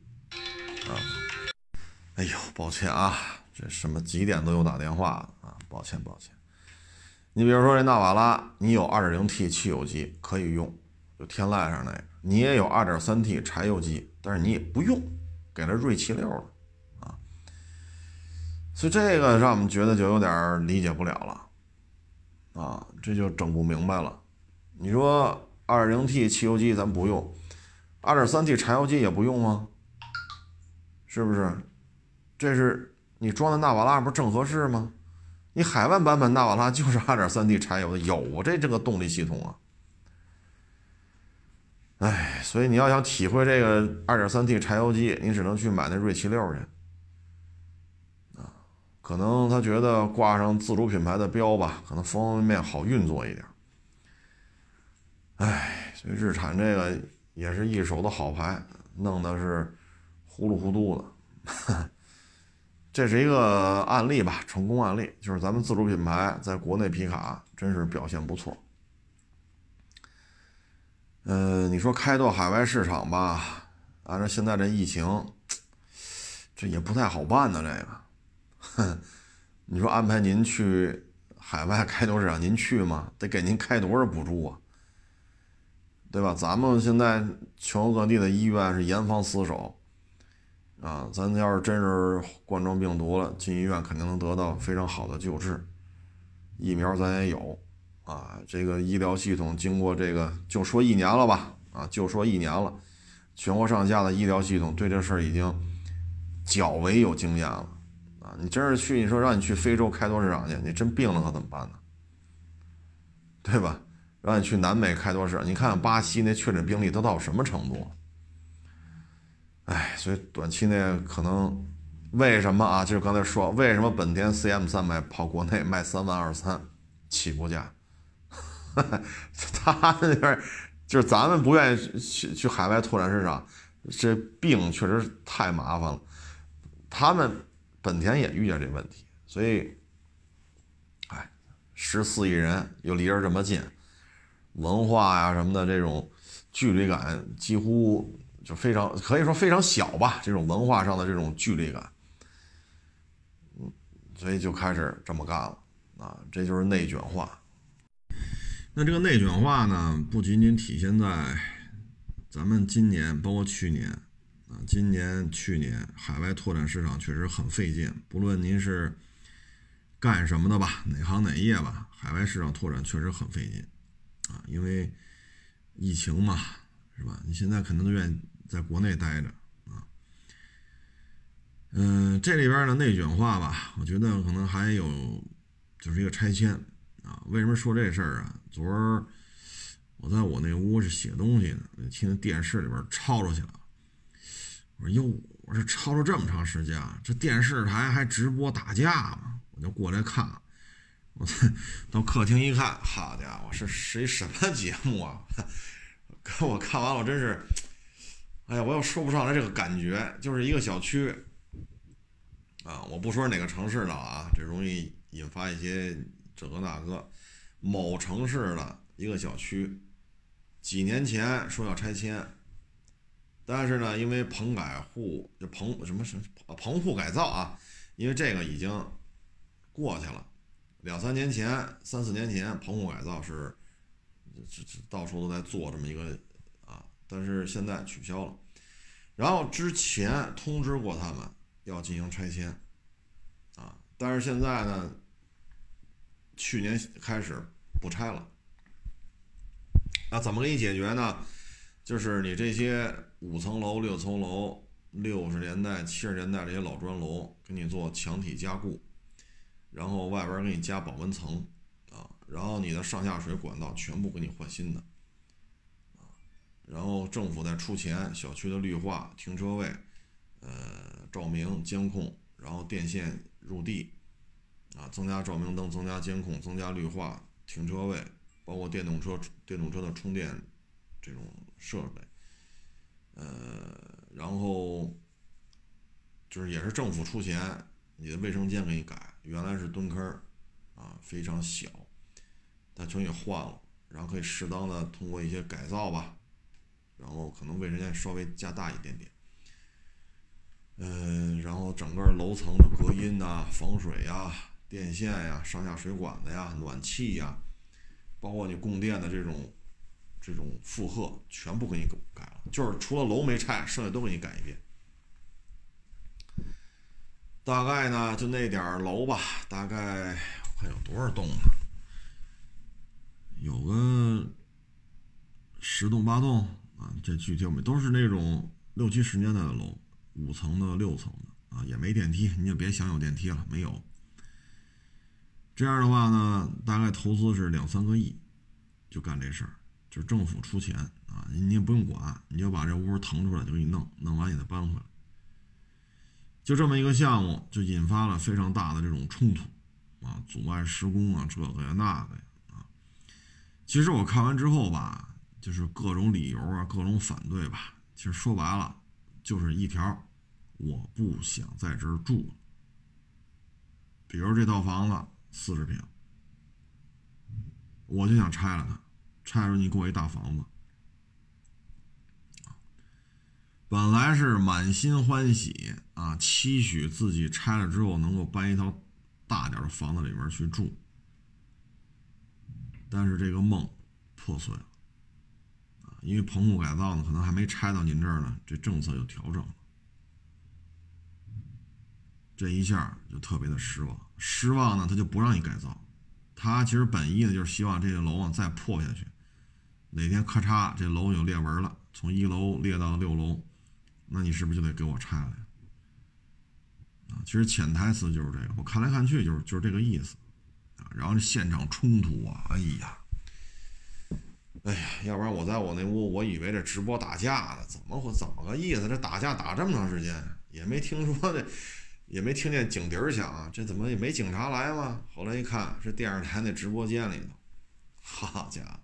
啊？哎呦，抱歉啊，这什么几点都有打电话啊，抱歉抱歉。你比如说这纳瓦拉，你有 2.0T 汽油机可以用，就天籁上那个，你也有 2.3T 柴油机，但是你也不用，给了锐气六了啊。所以这个让我们觉得就有点理解不了了啊，这就整不明白了。你说 2.0T 汽油机咱不用，2.3T 柴油机也不用吗？是不是？这是你装的纳瓦拉不是正合适吗？你海外版本纳瓦拉就是 2.3T 柴油的，有这这个动力系统啊。哎，所以你要想体会这个 2.3T 柴油机，你只能去买那锐气六去。可能他觉得挂上自主品牌的标吧，可能方方面面好运作一点。哎，所以日产这个也是一手的好牌，弄的是糊里糊涂的。[laughs] 这是一个案例吧，成功案例，就是咱们自主品牌在国内皮卡真是表现不错。嗯，你说开拓海外市场吧，按照现在这疫情，这也不太好办呢。这个，哼 [laughs] 你说安排您去海外开拓市场，您去吗？得给您开多少补助啊？对吧？咱们现在全国各地的医院是严防死守。啊，咱要是真是冠状病毒了，进医院肯定能得到非常好的救治，疫苗咱也有，啊，这个医疗系统经过这个就说一年了吧，啊，就说一年了，全国上下的医疗系统对这事儿已经较为有经验了，你真是去，你说让你去非洲开拓市场去，你真病了可怎么办呢？对吧？让你去南美开拓市场，你看看巴西那确诊病例都到什么程度？哎，所以短期内可能为什么啊？就是刚才说，为什么本田 CM 三百跑国内卖三万二三起步价？[laughs] 他那边就是咱们不愿意去去海外拓展市场，这病确实太麻烦了。他们本田也遇见这问题，所以，哎，十四亿人又离着这么近，文化呀什么的这种距离感几乎。就非常可以说非常小吧，这种文化上的这种距离感，嗯，所以就开始这么干了啊，这就是内卷化。那这个内卷化呢，不仅仅体现在咱们今年，包括去年啊，今年、去年海外拓展市场确实很费劲。不论您是干什么的吧，哪行哪业吧，海外市场拓展确实很费劲啊，因为疫情嘛，是吧？你现在可能都愿意在国内待着啊。嗯，这里边的内卷化吧，我觉得可能还有就是一个拆迁。啊，为什么说这事儿啊？昨儿我在我那屋是写东西呢，听电视里边吵吵去了。我说哟，我这吵了这么长时间，这电视台还直播打架吗？我就过来看，我 [laughs] 到客厅一看，好家伙，是是一什么节目啊？[laughs] 可我看完了我真是，哎呀，我又说不上来这个感觉，就是一个小区啊，我不说哪个城市了啊，这容易引发一些。这个那个，某城市的一个小区，几年前说要拆迁，但是呢，因为棚改户就棚什么什么棚户改造啊，因为这个已经过去了，两三年前、三四年前棚户改造是这这到处都在做这么一个啊，但是现在取消了，然后之前通知过他们要进行拆迁啊，但是现在呢。去年开始不拆了，那怎么给你解决呢？就是你这些五层楼、六层楼、六十年代、七十年代这些老砖楼，给你做墙体加固，然后外边给你加保温层啊，然后你的上下水管道全部给你换新的啊，然后政府再出钱，小区的绿化、停车位、呃照明、监控，然后电线入地。啊，增加照明灯，增加监控，增加绿化，停车位，包括电动车、电动车的充电这种设备，呃，然后就是也是政府出钱，你的卫生间给你改，原来是蹲坑，啊，非常小，它全给换了，然后可以适当的通过一些改造吧，然后可能卫生间稍微加大一点点，嗯，然后整个楼层的隔音呐，防水呀。电线呀，上下水管子呀，暖气呀，包括你供电的这种这种负荷，全部给你改了。就是除了楼没拆，剩下都给你改一遍。大概呢，就那点楼吧，大概我看有多少栋呢？有个十栋八栋啊，这具体我们都是那种六七十年代的楼，五层的、六层的啊，也没电梯，你就别想有电梯了，没有。这样的话呢，大概投资是两三个亿，就干这事儿，就是政府出钱啊，你也不用管，你就把这屋腾出来就给你弄，弄完你再搬回来。就这么一个项目，就引发了非常大的这种冲突啊，阻碍施工啊，这个呀那个呀啊。其实我看完之后吧，就是各种理由啊，各种反对吧，其实说白了就是一条，我不想在这儿住。比如这套房子。四十平，我就想拆了它，拆了你给我一大房子。本来是满心欢喜啊，期许自己拆了之后能够搬一套大点的房子里边去住，但是这个梦破碎了啊，因为棚户改造呢，可能还没拆到您这儿呢，这政策就调整了。这一下就特别的失望，失望呢，他就不让你改造，他其实本意呢就是希望这个楼啊再破下去，哪天咔嚓这楼有裂纹了，从一楼裂到六楼，那你是不是就得给我拆了呀？啊，其实潜台词就是这个，我看来看去就是就是这个意思啊。然后现场冲突啊，哎呀，哎呀，要不然我在我那屋，我以为这直播打架呢，怎么会怎么个意思？这打架打这么长时间，也没听说这。也没听见警笛响，这怎么也没警察来吗？后来一看是电视台那直播间里头，好家伙！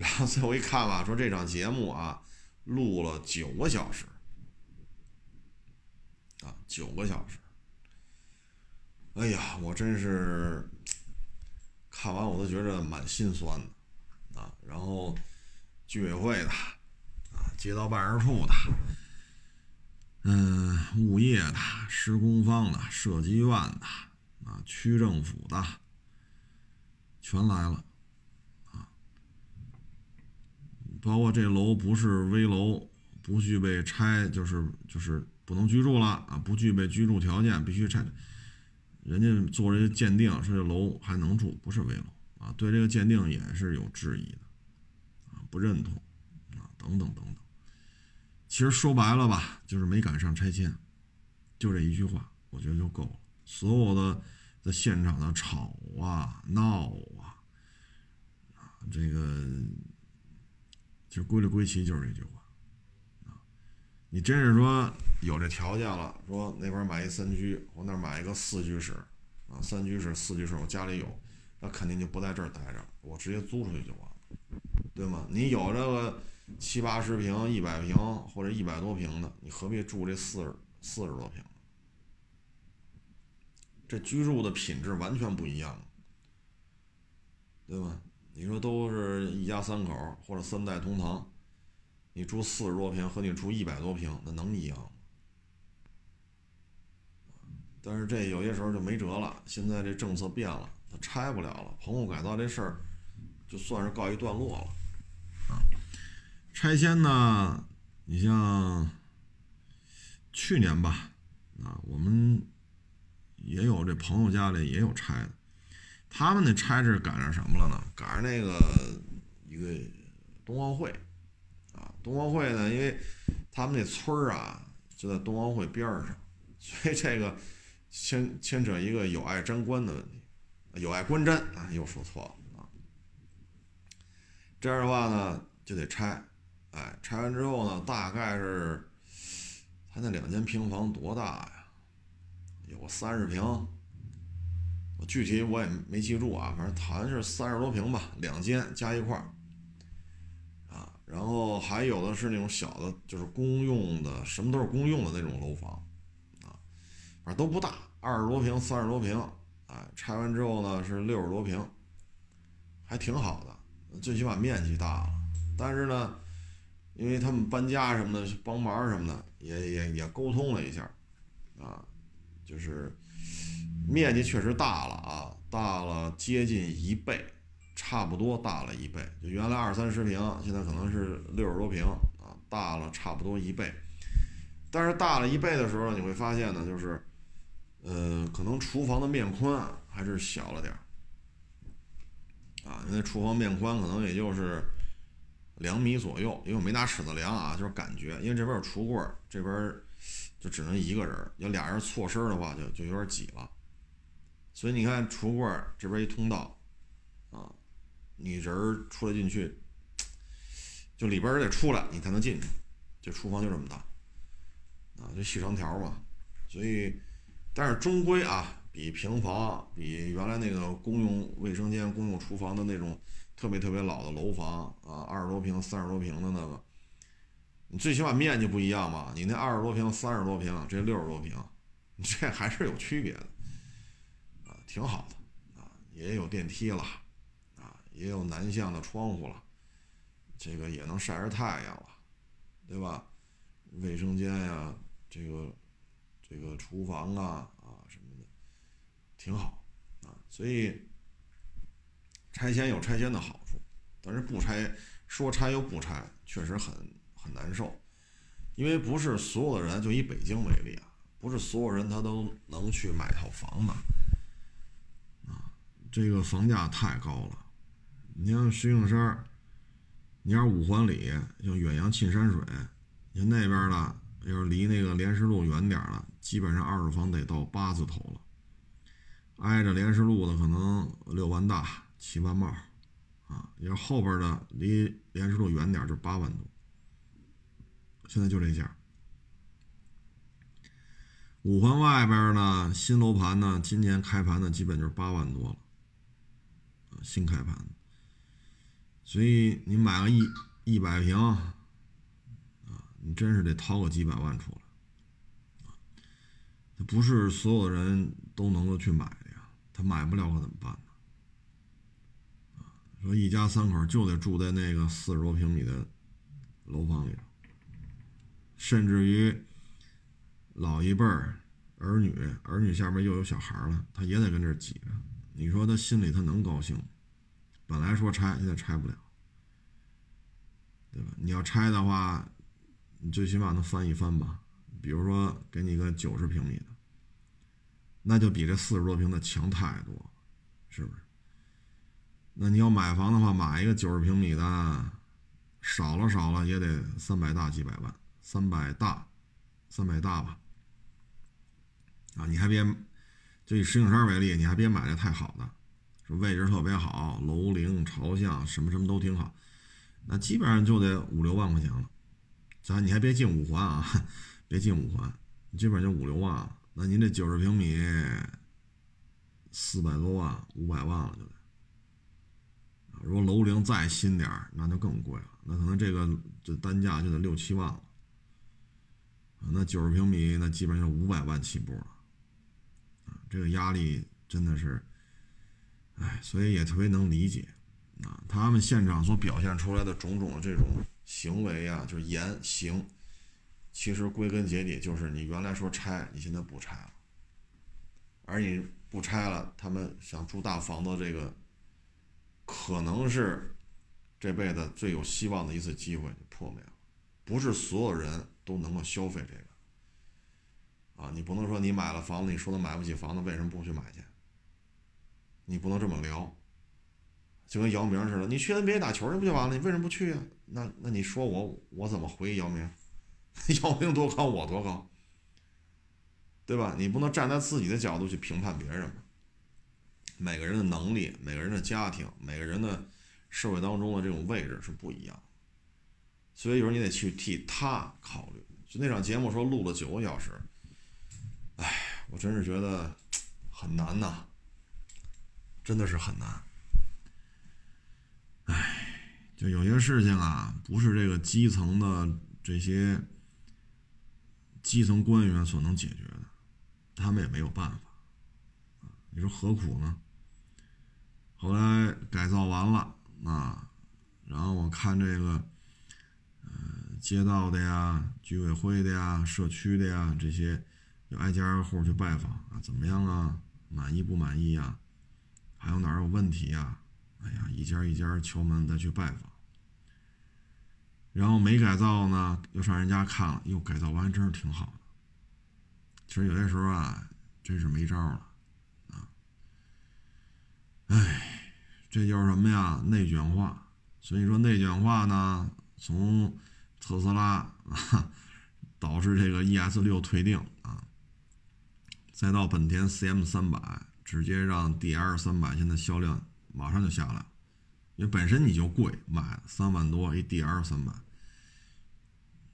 然后最后一看吧，说这场节目啊，录了九个小时，啊，九个小时。哎呀，我真是看完我都觉着蛮心酸的啊。然后居委会的啊，街道办事处的。嗯，物业的、施工方的、设计院的啊，区政府的全来了，啊，包括这楼不是危楼，不具备拆，就是就是不能居住了啊，不具备居住条件，必须拆。人家做这个鉴定，说这楼还能住，不是危楼啊，对这个鉴定也是有质疑的，啊，不认同，啊，等等等等。其实说白了吧，就是没赶上拆迁，就这一句话，我觉得就够了。所有的在现场的吵啊、闹啊，啊，这个就归了归齐就是这句话，啊，你真是说有这条件了，说那边买一三居，我那买一个四居室，啊，三居室、四居室我家里有，那肯定就不在这儿待着，我直接租出去就完了，对吗？你有这个。七八十平、一百平或者一百多平的，你何必住这四十四十多平？这居住的品质完全不一样，对吧？你说都是一家三口或者三代同堂，你住四十多平和你住一百多平，那能一样吗？但是这有些时候就没辙了。现在这政策变了，它拆不了了。棚户改造这事儿，就算是告一段落了，啊。拆迁呢？你像去年吧，啊，我们也有这朋友家里也有拆的，他们那拆是赶上什么了呢？赶上那个一个冬奥会，啊，冬奥会呢，因为他们那村啊就在冬奥会边上，所以这个牵牵扯一个有碍沾观的问题，有碍观瞻啊，又说错了啊，这样的话呢就得拆。哎，拆完之后呢，大概是他那两间平房多大呀？有个三十平，具体我也没记住啊，反正好像是三十多平吧，两间加一块儿啊。然后还有的是那种小的，就是公用的，什么都是公用的那种楼房啊，反正都不大，二十多平、三十多平。哎，拆完之后呢是六十多平，还挺好的，最起码面积大了，但是呢。因为他们搬家什么的，帮忙什么的，也也也沟通了一下，啊，就是面积确实大了啊，大了接近一倍，差不多大了一倍。就原来二三十平，现在可能是六十多平啊，大了差不多一倍。但是大了一倍的时候，你会发现呢，就是，呃，可能厨房的面宽还是小了点儿，啊，因为厨房面宽可能也就是。两米左右，因为我没拿尺子量啊，就是感觉，因为这边有橱柜，这边就只能一个人，要俩人错身的话，就就有点挤了。所以你看，橱柜这边一通道，啊，你人出来进去，就里边得出来，你才能进去。这厨房就这么大，啊，就细长条嘛。所以，但是终归啊，比平房，比原来那个公用卫生间、公用厨房的那种。特别特别老的楼房啊，二十多平、三十多平的那个，你最起码面积不一样嘛。你那二十多平、三十多平，这六十多平，[laughs] 这还是有区别的，挺好的啊，也有电梯了啊，也有南向的窗户了，这个也能晒着太阳了，对吧？卫生间呀，这个这个厨房啊啊什么的，挺好啊，所以。拆迁有拆迁的好处，但是不拆，说拆又不拆，确实很很难受。因为不是所有的人，就以北京为例啊，不是所有人他都能去买套房子，这个房价太高了。你像石景山，你像五环里，像远洋沁山水，你那边呢，要是离那个莲石路远点了，基本上二手房得到八字头了。挨着莲石路的可能六万大。七万帽，啊，要后边的离莲石路远点就八万多，现在就这价。五环外边呢，新楼盘呢，今年开盘的基本就是八万多了，新开盘。所以你买个一一百平，啊，你真是得掏个几百万出来，不是所有人都能够去买的呀，他买不了可怎么办呢？说一家三口就得住在那个四十多平米的楼房里，甚至于老一辈儿儿女，儿女下边又有小孩了，他也得跟这挤着。你说他心里他能高兴本来说拆，现在拆不了，对吧？你要拆的话，你最起码能翻一翻吧。比如说给你个九十平米的，那就比这四十多平的强太多，是不是？那你要买房的话，买一个九十平米的，少了少了也得三百大几百万，三百大，三百大吧。啊，你还别，就以石景山为例，你还别买那太好的，说位置特别好，楼龄、朝向什么什么都挺好，那基本上就得五六万块钱了。咱你还别进五环啊，别进五环，基本上就五六万了。那您这九十平米，四百多万、五百万了就得。如果楼龄再新点，那就更贵了，那可能这个这单价就得六七万了。那九十平米，那基本上就五百万起步了。这个压力真的是，哎，所以也特别能理解，啊，他们现场所表现出来的种种的这种行为啊，就是言行，其实归根结底就是你原来说拆，你现在不拆了，而你不拆了，他们想住大房子，这个可能是这辈子最有希望的一次机会就破灭了，不是所有人都能够消费这个。啊，你不能说你买了房子，你说他买不起房子，为什么不去买去？你不能这么聊，就跟姚明似的，你去 NBA 打球去不就完了？你为什么不去啊？那那你说我我怎么回姚明？[laughs] 姚明多高，我多高，对吧？你不能站在自己的角度去评判别人。每个人的能力、每个人的家庭、每个人的社会当中的这种位置是不一样，所以有时候你得去替他考虑。就那场节目说录了九个小时。哎，我真是觉得很难呐，真的是很难。哎，就有些事情啊，不是这个基层的这些基层官员所能解决的，他们也没有办法。你说何苦呢？后来改造完了啊，然后我看这个，呃，街道的呀、居委会的呀、社区的呀这些。就挨家挨户去拜访啊，怎么样啊？满意不满意呀？还有哪儿有问题呀？哎呀，一家一家敲门再去拜访。然后没改造呢，又上人家看了，又改造完真是挺好的。其实有些时候啊，真是没招了啊。哎，这就是什么呀？内卷化。所以说内卷化呢，从特斯拉啊，[laughs] 导致这个 ES 六退订。再到本田 CM 三百，直接让 DL 三百现在销量马上就下来，因为本身你就贵，卖三万多一 DL 三百，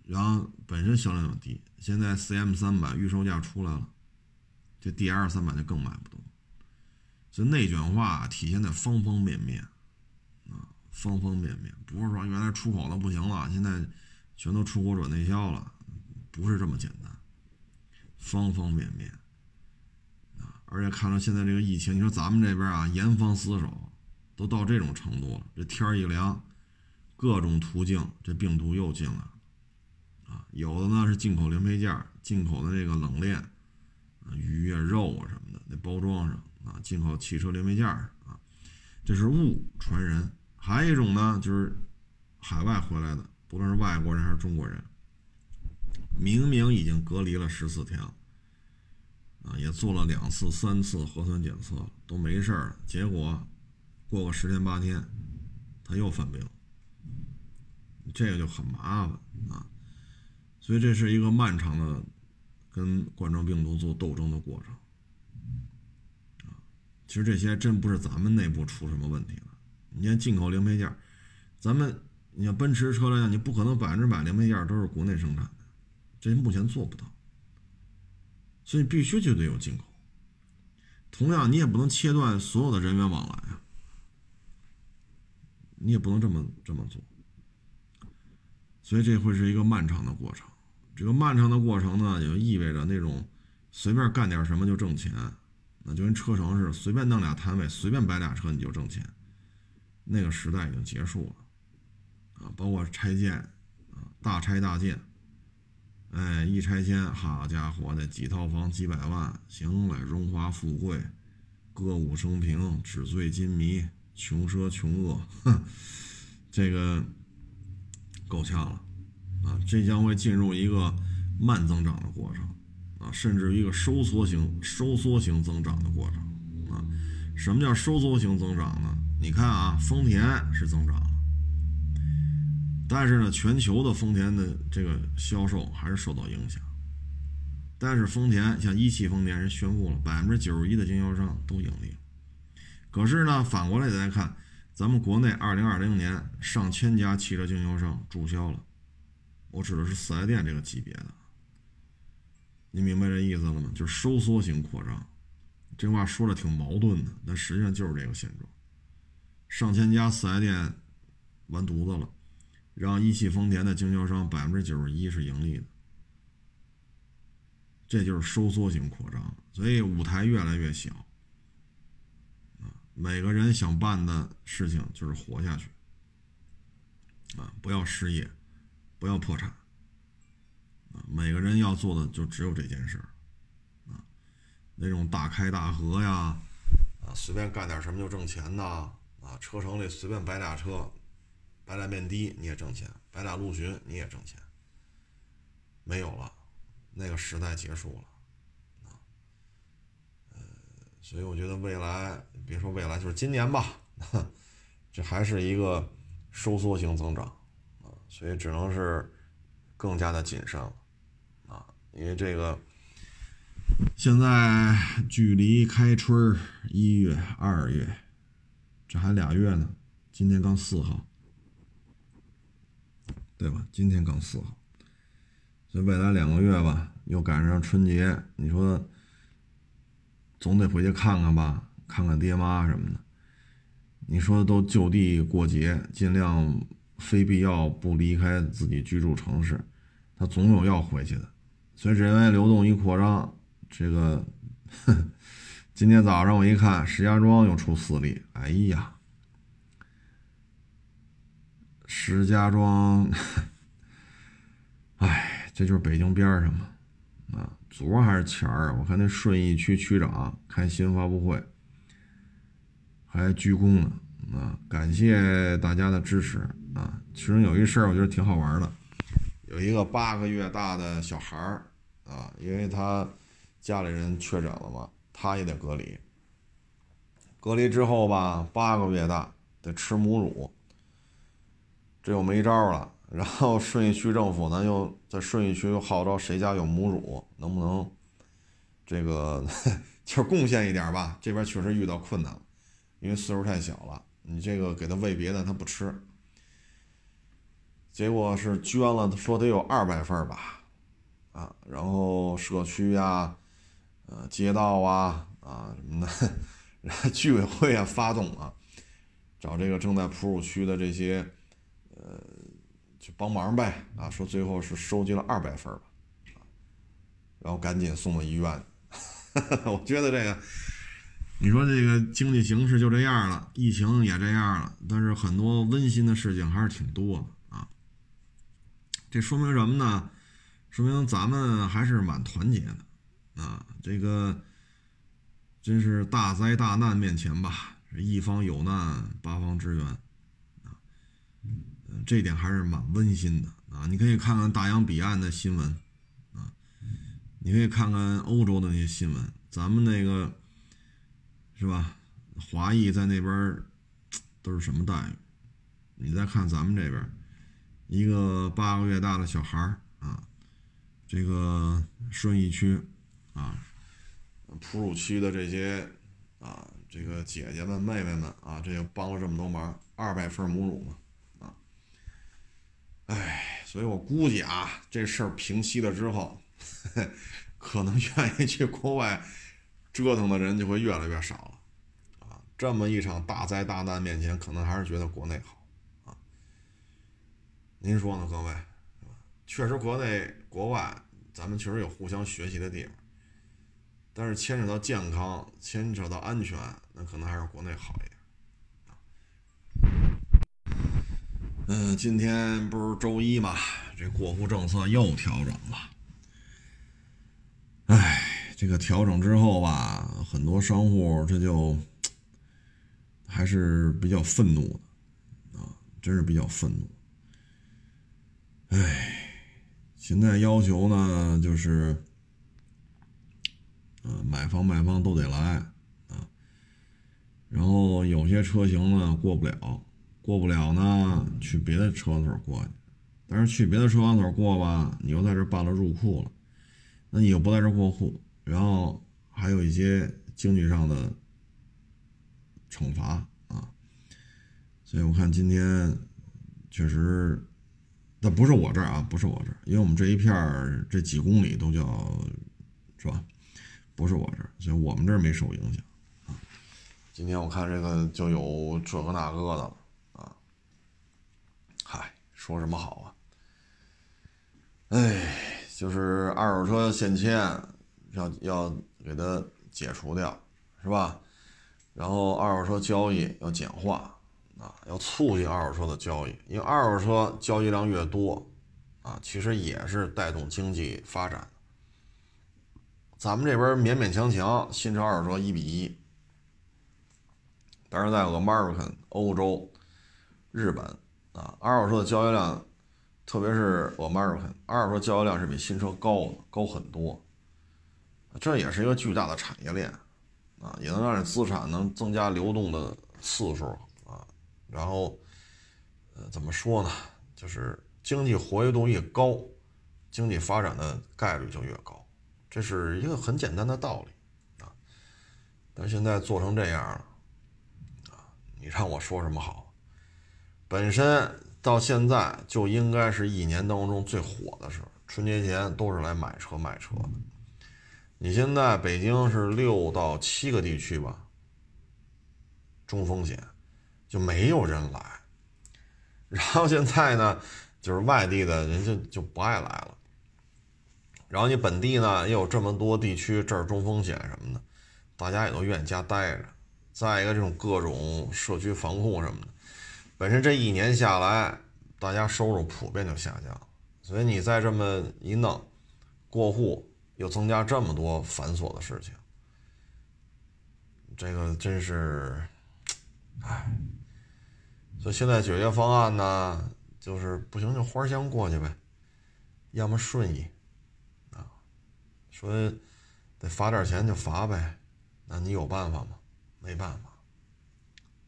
然后本身销量就低，现在 CM 三百预售价出来了，这 DL 三百就更卖不动，所以内卷化体现在方方面面，啊，方方面面，不是说原来出口的不行了，现在全都出口转内销了，不是这么简单，方方面面。而且看到现在这个疫情，你说咱们这边啊，严防死守，都到这种程度了。这天一凉，各种途径，这病毒又进来了啊！有的呢是进口零配件，进口的这个冷链啊，鱼啊、肉啊什么的，那包装上啊，进口汽车零配件啊，这是物传人。还有一种呢，就是海外回来的，不论是外国人还是中国人，明明已经隔离了十四天了。啊，也做了两次、三次核酸检测都没事儿，结果过个十天八天，他又犯病，这个就很麻烦啊。所以这是一个漫长的跟冠状病毒做斗争的过程啊。其实这些真不是咱们内部出什么问题了，你看进口零配件，咱们你像奔驰车来讲，你不可能百分之百零配件都是国内生产的，这目前做不到。所以必须就得有进口，同样你也不能切断所有的人员往来啊，你也不能这么这么做，所以这会是一个漫长的过程。这个漫长的过程呢，也就意味着那种随便干点什么就挣钱，那就跟车城似的，随便弄俩摊位，随便摆俩车你就挣钱，那个时代已经结束了啊！包括拆建啊，大拆大建。哎，一拆迁，好家伙的，几套房几百万，行了，荣华富贵，歌舞升平，纸醉金迷，穷奢穷恶，哼，这个够呛了啊！这将会进入一个慢增长的过程啊，甚至于一个收缩型、收缩型增长的过程啊。什么叫收缩型增长呢？你看啊，丰田是增长，但是呢，全球的丰田的这个销售还是受到影响。但是丰田像一汽丰田人宣布了，百分之九十一的经销商都盈利。可是呢，反过来再看，咱们国内二零二零年上千家汽车经销商注销了，我指的是四 S 店这个级别的。你明白这意思了吗？就是收缩型扩张。这话说的挺矛盾的，但实际上就是这个现状。上千家四 S 店完犊子了，让一汽丰田的经销商百分之九十一是盈利的，这就是收缩型扩张。所以舞台越来越小。每个人想办的事情就是活下去，啊，不要失业，不要破产，啊，每个人要做的就只有这件事儿，啊，那种大开大合呀，啊，随便干点什么就挣钱呐，啊，车城里随便摆俩车，摆俩面的你也挣钱，摆俩陆巡你也挣钱，没有了，那个时代结束了。所以我觉得未来，别说未来，就是今年吧，[laughs] 这还是一个收缩型增长啊，所以只能是更加的谨慎了啊，因为这个现在距离开春一月、二月，这还俩月呢，今天刚四号，对吧？今天刚四号，所以未来两个月吧，又赶上春节，你说。总得回去看看吧，看看爹妈什么的。你说都就地过节，尽量非必要不离开自己居住城市，他总有要回去的。所以人员流动一扩张，这个 [laughs] 今天早上我一看，石家庄又出四例，哎呀，石家庄，哎，这就是北京边上嘛，啊。昨儿还是前儿啊？我看那顺义区区长开新闻发布会，还鞠躬呢啊！感谢大家的支持啊！其中有一事儿，我觉得挺好玩的，有一个八个月大的小孩儿啊，因为他家里人确诊了嘛，他也得隔离。隔离之后吧，八个月大得吃母乳，这又没招了。然后顺义区政府呢，又在顺义区又号召谁家有母乳，能不能这个 [laughs] 就贡献一点吧？这边确实遇到困难了，因为岁数太小了，你这个给他喂别的他不吃。结果是捐了，说得有二百份吧，啊，然后社区呀、呃街道啊啊什么的，然 [laughs] 后居委会啊发动啊，找这个正在哺乳区的这些呃。去帮忙呗啊！说最后是收集了二百份吧，然后赶紧送到医院。[laughs] 我觉得这个，你说这个经济形势就这样了，疫情也这样了，但是很多温馨的事情还是挺多的啊。这说明什么呢？说明咱们还是蛮团结的啊。这个真是大灾大难面前吧，一方有难，八方支援。这点还是蛮温馨的啊！你可以看看大洋彼岸的新闻啊，你可以看看欧洲的那些新闻，咱们那个是吧？华裔在那边都是什么待遇？你再看咱们这边，一个八个月大的小孩啊，这个顺义区啊，哺乳区的这些啊，这个姐姐们、妹妹们啊，这就帮了这么多忙，二百份母乳嘛。哎，所以我估计啊，这事儿平息了之后，[laughs] 可能愿意去国外折腾的人就会越来越少了，啊，这么一场大灾大难面前，可能还是觉得国内好，啊，您说呢，各位？确实，国内国外咱们确实有互相学习的地方，但是牵扯到健康，牵扯到安全，那可能还是国内好一点。嗯，今天不是周一嘛？这过户政策又调整了。哎，这个调整之后吧，很多商户这就还是比较愤怒的啊，真是比较愤怒。哎，现在要求呢，就是，呃，买方卖方都得来啊，然后有些车型呢过不了，过不了呢，去别的车管所过去，但是去别的车管所过吧，你又在这办了入库了，那你又不在这过户，然后还有一些经济上的惩罚啊，所以我看今天确实，但不是我这儿啊，不是我这儿，因为我们这一片儿这几公里都叫是吧？不是我这儿，所以我们这儿没受影响啊。今天我看这个就有这个那个的了，说什么好啊？哎，就是二手车限迁，要要给它解除掉，是吧？然后二手车交易要简化啊，要促进二手车的交易，因为二手车交易量越多啊，其实也是带动经济发展。咱们这边勉勉强强新车二手车一比一，但是在 American 欧洲、日本啊，二手车的交易量。特别是我们二手二手车交易量是比新车高的高很多，这也是一个巨大的产业链啊，也能让你资产能增加流动的次数啊，然后呃怎么说呢，就是经济活跃度越高，经济发展的概率就越高，这是一个很简单的道理啊。但现在做成这样了啊，你让我说什么好？本身。到现在就应该是一年当中最火的时候，春节前都是来买车卖车的。你现在北京是六到七个地区吧，中风险就没有人来，然后现在呢，就是外地的人就就不爱来了。然后你本地呢也有这么多地区，这儿中风险什么的，大家也都愿意家待着。再一个，这种各种社区防控什么的。本身这一年下来，大家收入普遍就下降，所以你再这么一弄，过户又增加这么多繁琐的事情，这个真是，唉。所以现在解决方案呢，就是不行就花香过去呗，要么顺义，啊，说得罚点钱就罚呗，那你有办法吗？没办法，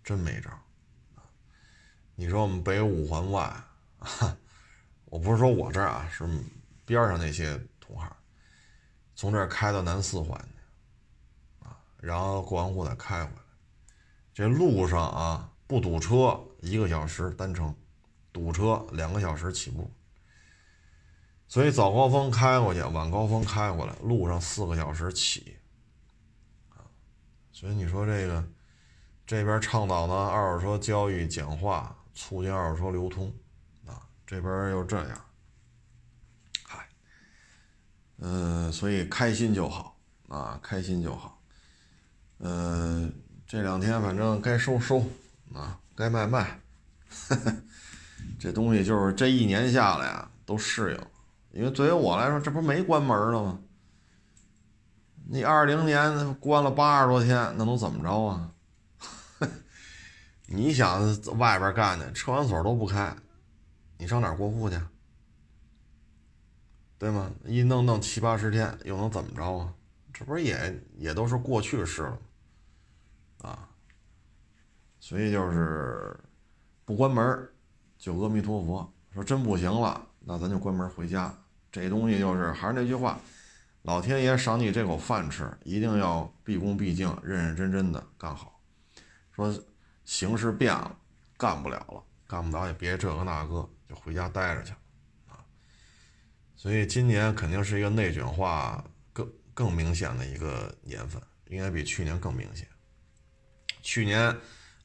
真没招。你说我们北五环外，我不是说我这儿啊，是边上那些同行，从这儿开到南四环去，啊，然后过完户再开回来，这路上啊不堵车一个小时单程，堵车两个小时起步，所以早高峰开过去，晚高峰开回来，路上四个小时起，啊，所以你说这个这边倡导呢二手车交易简化。促进二手车流通，啊，这边又这样，嗨，嗯，所以开心就好啊，开心就好，嗯，这两天反正该收收啊，该卖卖，[laughs] 这东西就是这一年下来啊，都适应，因为对于我来说，这不没关门了吗？你二零年关了八十多天，那能怎么着啊？你想外边干的车管所都不开，你上哪儿过户去？对吗？一弄弄七八十天，又能怎么着啊？这不是也也都是过去式了，啊，所以就是不关门就阿弥陀佛。说真不行了，那咱就关门回家。这东西就是还是那句话，老天爷赏你这口饭吃，一定要毕恭毕敬、认认真真的干好。说。形势变了，干不了了，干不了也别这个那个，就回家待着去啊。所以今年肯定是一个内卷化更更明显的一个年份，应该比去年更明显。去年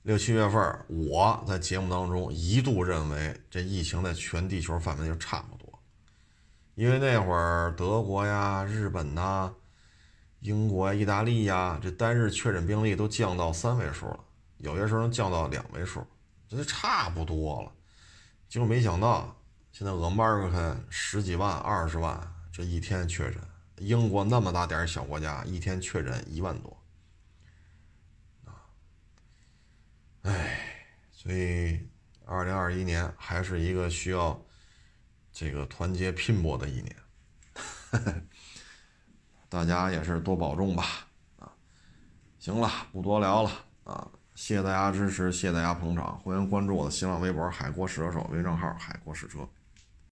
六七月份，我在节目当中一度认为这疫情在全地球范围就差不多，因为那会儿德国呀、日本呐、英国、意大利呀，这单日确诊病例都降到三位数了。有些时候能降到两位数，这就差不多了。结果没想到，现在俄马尔克十几万、二十万，这一天确诊。英国那么大点小国家，一天确诊一万多，啊！哎，所以二零二一年还是一个需要这个团结拼搏的一年，[laughs] 大家也是多保重吧。啊，行了，不多聊了啊，谢谢大家支持，谢谢大家捧场，欢迎关注我的新浪微博“海阔试车手”微账号“海阔试车”。